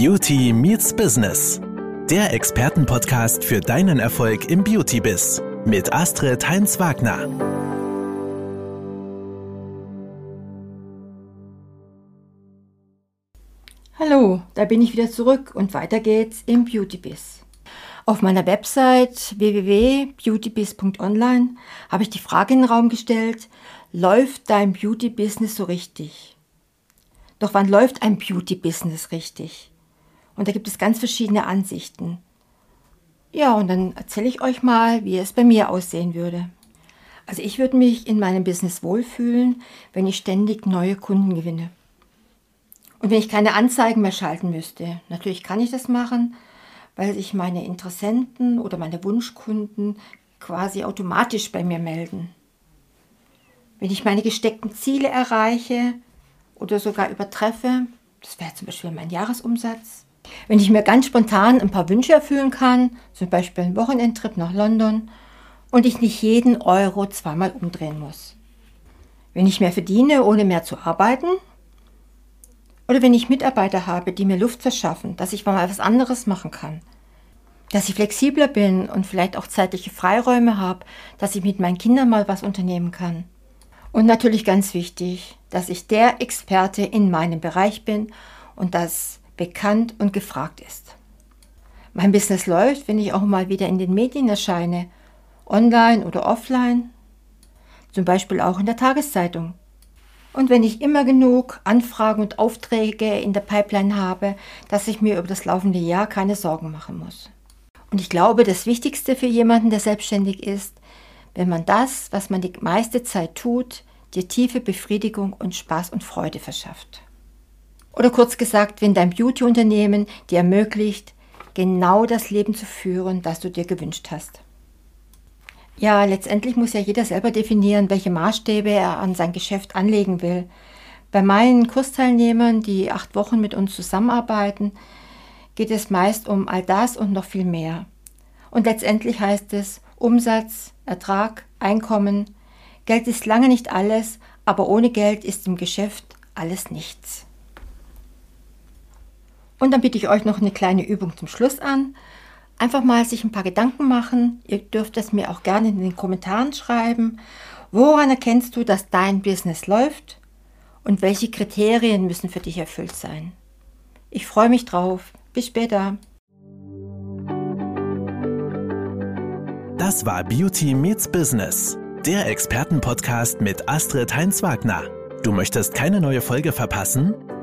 Beauty Meets Business. Der Expertenpodcast für deinen Erfolg im Beauty-Biz mit Astrid Heinz-Wagner. Hallo, da bin ich wieder zurück und weiter geht's im Beauty-Biz. Auf meiner Website www.beautybiz.online habe ich die Frage in den Raum gestellt, läuft dein Beauty-Business so richtig? Doch wann läuft ein Beauty-Business richtig? Und da gibt es ganz verschiedene Ansichten. Ja, und dann erzähle ich euch mal, wie es bei mir aussehen würde. Also ich würde mich in meinem Business wohlfühlen, wenn ich ständig neue Kunden gewinne. Und wenn ich keine Anzeigen mehr schalten müsste. Natürlich kann ich das machen, weil sich meine Interessenten oder meine Wunschkunden quasi automatisch bei mir melden. Wenn ich meine gesteckten Ziele erreiche, oder sogar übertreffe. Das wäre zum Beispiel mein Jahresumsatz. Wenn ich mir ganz spontan ein paar Wünsche erfüllen kann, zum Beispiel einen Wochenendtrip nach London, und ich nicht jeden Euro zweimal umdrehen muss. Wenn ich mehr verdiene, ohne mehr zu arbeiten. Oder wenn ich Mitarbeiter habe, die mir Luft verschaffen, dass ich mal was anderes machen kann. Dass ich flexibler bin und vielleicht auch zeitliche Freiräume habe, dass ich mit meinen Kindern mal was unternehmen kann. Und natürlich ganz wichtig, dass ich der Experte in meinem Bereich bin und das bekannt und gefragt ist. Mein Business läuft, wenn ich auch mal wieder in den Medien erscheine, online oder offline, zum Beispiel auch in der Tageszeitung. Und wenn ich immer genug Anfragen und Aufträge in der Pipeline habe, dass ich mir über das laufende Jahr keine Sorgen machen muss. Und ich glaube, das Wichtigste für jemanden, der selbstständig ist, wenn man das, was man die meiste Zeit tut, dir tiefe Befriedigung und Spaß und Freude verschafft. Oder kurz gesagt, wenn dein Beauty-Unternehmen dir ermöglicht, genau das Leben zu führen, das du dir gewünscht hast. Ja, letztendlich muss ja jeder selber definieren, welche Maßstäbe er an sein Geschäft anlegen will. Bei meinen Kursteilnehmern, die acht Wochen mit uns zusammenarbeiten, geht es meist um all das und noch viel mehr. Und letztendlich heißt es Umsatz, Ertrag, Einkommen, Geld ist lange nicht alles, aber ohne Geld ist im Geschäft alles nichts. Und dann biete ich euch noch eine kleine Übung zum Schluss an. Einfach mal sich ein paar Gedanken machen. Ihr dürft es mir auch gerne in den Kommentaren schreiben. Woran erkennst du, dass dein Business läuft? Und welche Kriterien müssen für dich erfüllt sein? Ich freue mich drauf. Bis später. Das war Beauty Meets Business der Expertenpodcast mit Astrid Heinz-Wagner. Du möchtest keine neue Folge verpassen?